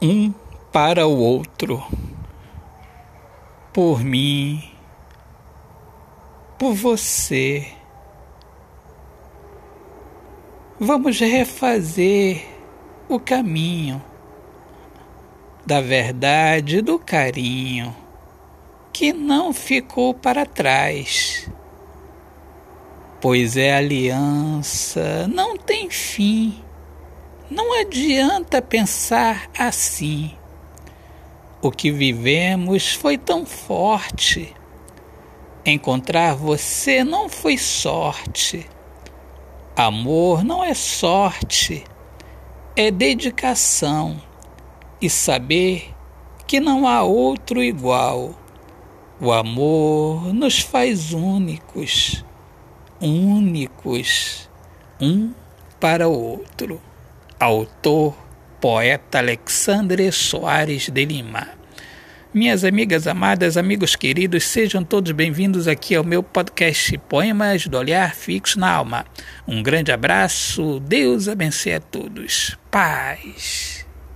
um para o outro, por mim, por você. Vamos refazer o caminho da verdade, do carinho, que não ficou para trás. Pois é aliança, não tem fim não adianta pensar assim. O que vivemos foi tão forte. Encontrar você não foi sorte. Amor não é sorte, é dedicação e saber que não há outro igual. O amor nos faz únicos, únicos, um para o outro. Autor, poeta Alexandre Soares de Lima. Minhas amigas amadas, amigos queridos, sejam todos bem-vindos aqui ao meu podcast Poemas do Olhar Fixo na Alma. Um grande abraço, Deus abençoe a todos. Paz.